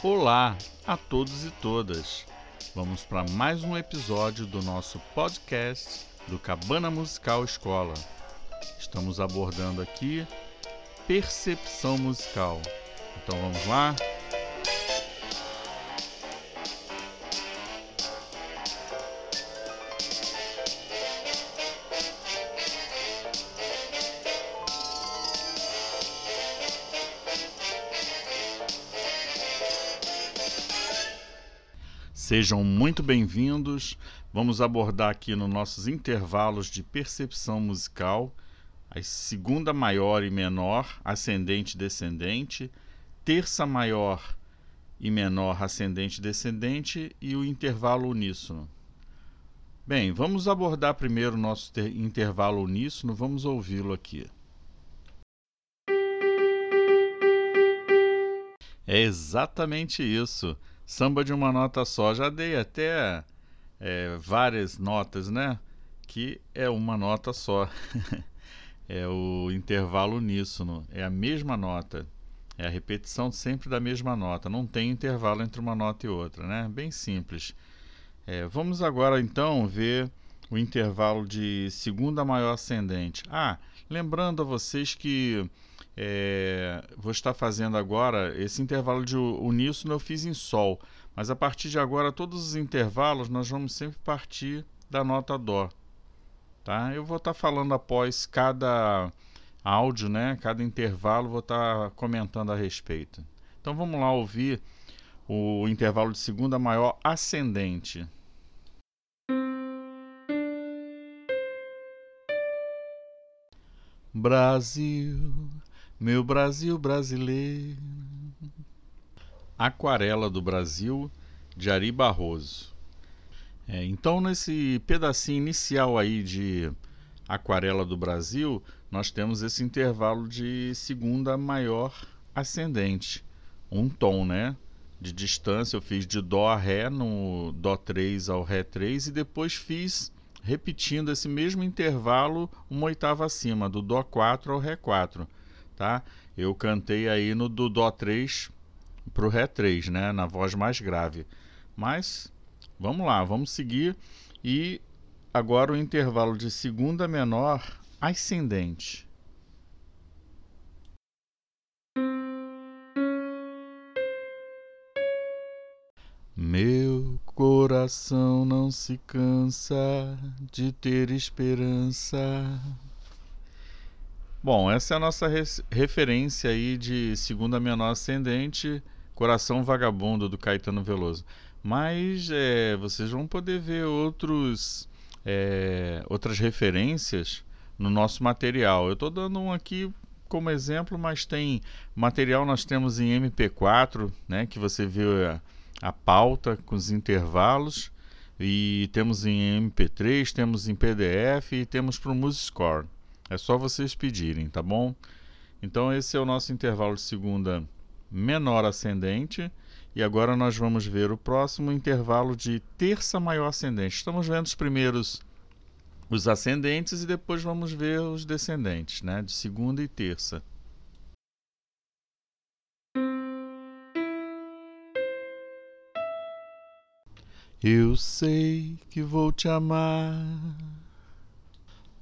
Olá a todos e todas. Vamos para mais um episódio do nosso podcast do Cabana Musical Escola. Estamos abordando aqui percepção musical. Então vamos lá? Sejam muito bem-vindos. Vamos abordar aqui nos nossos intervalos de percepção musical a segunda maior e menor, ascendente e descendente, terça maior e menor, ascendente e descendente e o intervalo uníssono. Bem, vamos abordar primeiro o nosso intervalo uníssono, vamos ouvi-lo aqui. É exatamente isso. Samba de uma nota só. Já dei até é, várias notas, né? Que é uma nota só. é o intervalo uníssono. É a mesma nota. É a repetição sempre da mesma nota. Não tem intervalo entre uma nota e outra, né? Bem simples. É, vamos agora então ver o intervalo de segunda maior ascendente. Ah, lembrando a vocês que é, vou estar fazendo agora esse intervalo de uníssono eu fiz em sol, mas a partir de agora todos os intervalos nós vamos sempre partir da nota dó, tá? Eu vou estar falando após cada áudio, né? Cada intervalo vou estar comentando a respeito. Então vamos lá ouvir o intervalo de segunda maior ascendente. Brasil meu Brasil brasileiro. Aquarela do Brasil, de Ari Barroso. É, então, nesse pedacinho inicial aí de Aquarela do Brasil, nós temos esse intervalo de segunda maior ascendente. Um tom, né? De distância, eu fiz de Dó a Ré no Dó 3 ao Ré 3 e depois fiz repetindo esse mesmo intervalo uma oitava acima, do Dó 4 ao Ré 4 tá? Eu cantei aí no do Dó 3 pro Ré 3, né? Na voz mais grave. Mas vamos lá, vamos seguir. E agora o intervalo de segunda menor ascendente. Meu coração não se cansa de ter esperança. Bom, essa é a nossa referência aí de segunda menor ascendente, Coração Vagabundo do Caetano Veloso. Mas é, vocês vão poder ver outros, é, outras referências no nosso material. Eu estou dando um aqui como exemplo, mas tem material nós temos em MP4, né, que você vê a, a pauta com os intervalos e temos em MP3, temos em PDF e temos para o MusicScore. É só vocês pedirem, tá bom? Então esse é o nosso intervalo de segunda menor ascendente. E agora nós vamos ver o próximo intervalo de terça maior ascendente. Estamos vendo os primeiros os ascendentes e depois vamos ver os descendentes, né, de segunda e terça. Eu sei que vou te amar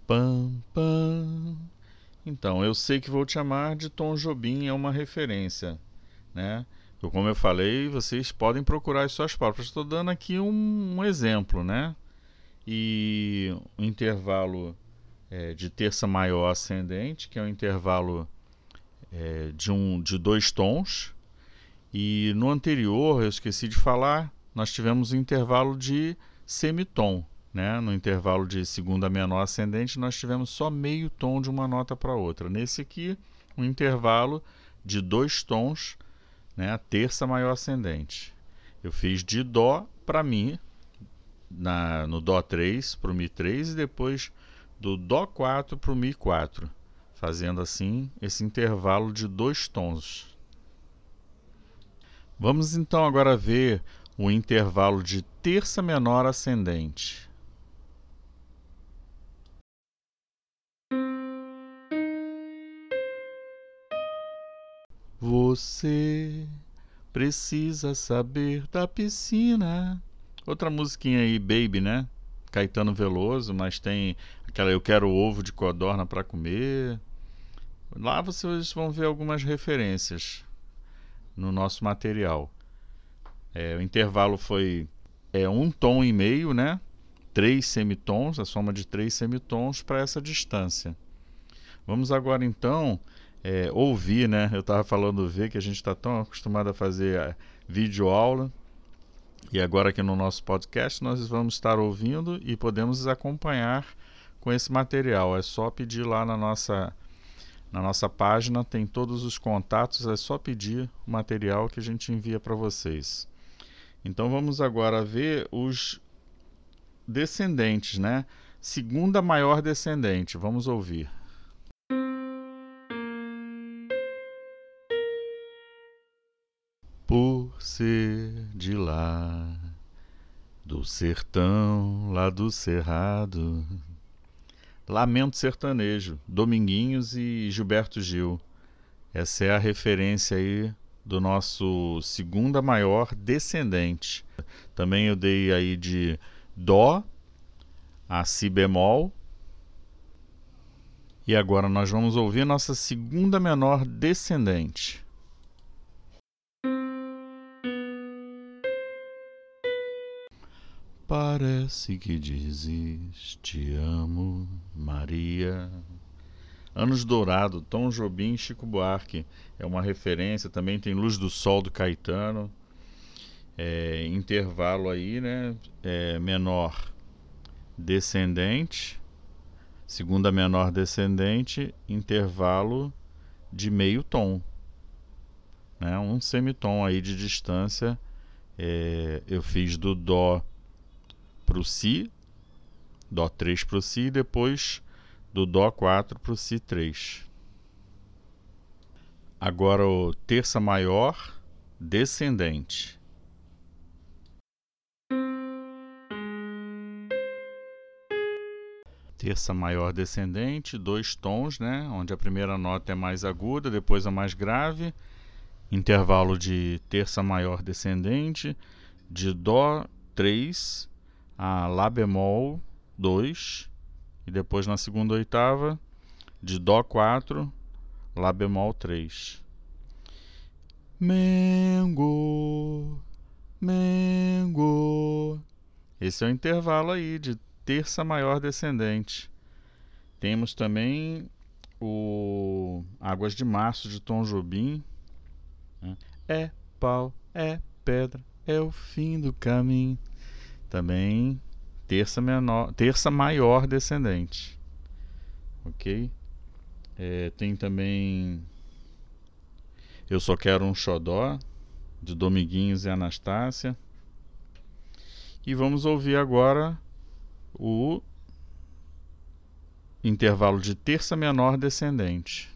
Pam, pam. Então, eu sei que vou te amar de Tom Jobim é uma referência, né? Como eu falei, vocês podem procurar as suas próprias. Estou dando aqui um, um, exemplo, né? E o intervalo é, de terça maior ascendente, que é um intervalo é, de, um, de dois tons. E no anterior, eu esqueci de falar, nós tivemos um intervalo de semitom, né? No intervalo de segunda menor ascendente, nós tivemos só meio tom de uma nota para outra. Nesse aqui, um intervalo de dois tons, né? a terça maior ascendente. Eu fiz de Dó para Mi, na, no Dó 3 para o Mi 3 e depois do Dó 4 para o Mi 4, fazendo assim esse intervalo de dois tons. Vamos então agora ver o intervalo de terça menor ascendente. Você Precisa saber da piscina. Outra musiquinha aí, Baby, né? Caetano Veloso, mas tem aquela Eu Quero Ovo de Codorna para comer. Lá vocês vão ver algumas referências no nosso material. É, o intervalo foi é, um tom e meio, né? Três semitons, a soma de três semitons para essa distância. Vamos agora então é, ouvir, né? Eu estava falando ver que a gente está tão acostumado a fazer a vídeo aula e agora aqui no nosso podcast nós vamos estar ouvindo e podemos acompanhar com esse material. É só pedir lá na nossa na nossa página, tem todos os contatos, é só pedir o material que a gente envia para vocês. Então vamos agora ver os descendentes, né? Segunda maior descendente, vamos ouvir. Ser de lá, do sertão, lá do cerrado. Lamento Sertanejo, Dominguinhos e Gilberto Gil. Essa é a referência aí do nosso segunda maior descendente. Também eu dei aí de Dó a Si bemol. E agora nós vamos ouvir nossa segunda menor descendente. Parece que dizes te amo, Maria. Anos Dourado, Tom Jobim, Chico Buarque. É uma referência, também tem Luz do Sol do Caetano. É, intervalo aí, né? É, menor descendente, segunda menor descendente, intervalo de meio tom. Né? Um semitom aí de distância. É, eu fiz do Dó para o Si, Dó 3 para o Si, e depois do Dó 4 para o Si 3. Agora o terça maior descendente. Terça maior descendente, dois tons, né? Onde a primeira nota é mais aguda, depois a mais grave. Intervalo de terça maior descendente, de Dó 3 a Lá bemol 2 e depois na segunda oitava de Dó 4, Lá bemol 3. Mengo, Mengo. Esse é o intervalo aí de terça maior descendente. Temos também o Águas de Março de Tom Jobim. Né? É pau, é pedra, é o fim do caminho também terça menor, terça maior descendente, ok? É, tem também eu só quero um xodó de Dominguinhos e Anastácia. E vamos ouvir agora o intervalo de terça menor descendente.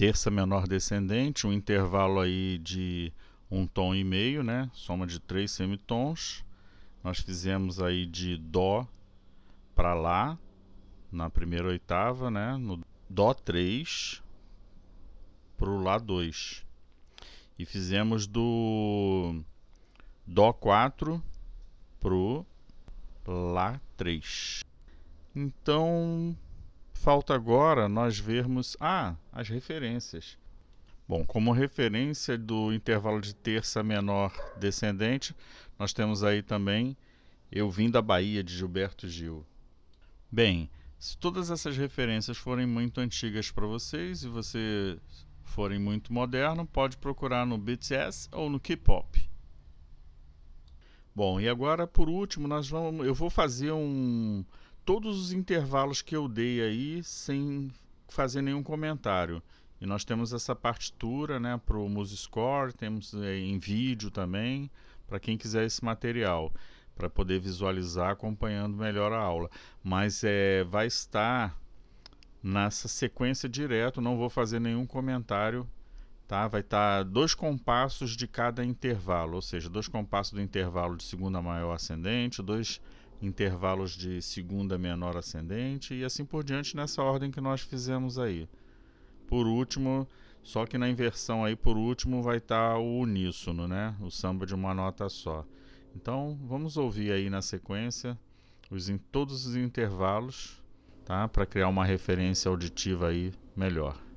Terça menor descendente, um intervalo aí de um tom e meio, né? Soma de três semitons. Nós fizemos aí de dó para lá na primeira oitava, né? No dó 3 para o lá 2. E fizemos do dó 4 pro lá 3. Então, Falta agora nós vermos ah, as referências. Bom, como referência do intervalo de terça menor descendente, nós temos aí também Eu Vim da Bahia, de Gilberto Gil. Bem, se todas essas referências forem muito antigas para vocês e você forem muito moderno, pode procurar no BTS ou no K-pop. Bom, e agora por último, nós vamos, eu vou fazer um todos os intervalos que eu dei aí sem fazer nenhum comentário. E nós temos essa partitura né, para o MuseScore, temos é, em vídeo também, para quem quiser esse material, para poder visualizar acompanhando melhor a aula. Mas é, vai estar nessa sequência direto, não vou fazer nenhum comentário. Tá? Vai estar dois compassos de cada intervalo, ou seja, dois compassos do intervalo de segunda maior ascendente, dois intervalos de segunda menor ascendente e assim por diante nessa ordem que nós fizemos aí, por último, só que na inversão aí por último vai estar tá o uníssono, né? O samba de uma nota só. Então vamos ouvir aí na sequência os em todos os intervalos, tá? Para criar uma referência auditiva aí melhor.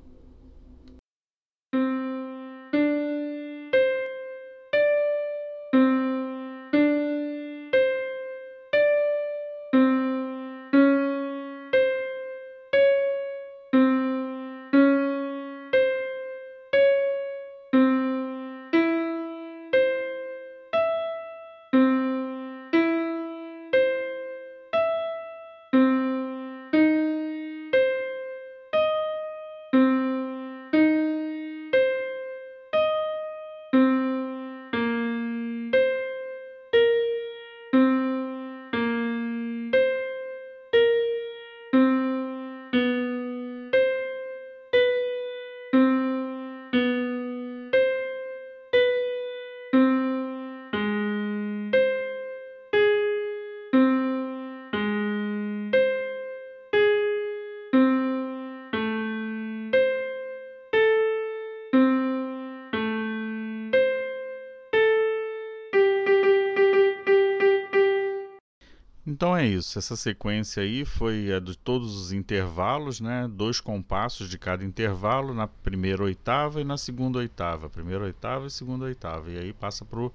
Então é isso. Essa sequência aí foi a de todos os intervalos, né? Dois compassos de cada intervalo na primeira oitava e na segunda oitava. Primeira oitava e segunda oitava. E aí passa para o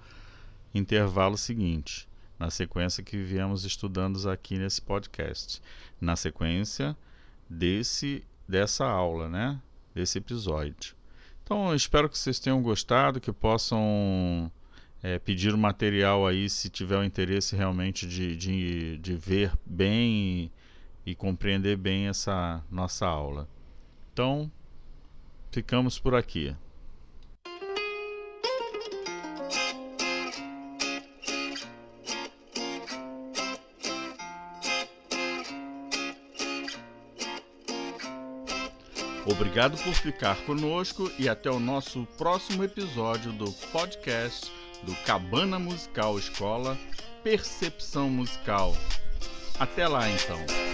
intervalo seguinte, na sequência que viemos estudando aqui nesse podcast. Na sequência desse dessa aula, né? Desse episódio. Então espero que vocês tenham gostado, que possam é, pedir o material aí se tiver o interesse realmente de, de, de ver bem e, e compreender bem essa nossa aula. Então, ficamos por aqui. Obrigado por ficar conosco e até o nosso próximo episódio do podcast do Cabana Musical Escola Percepção Musical. Até lá então.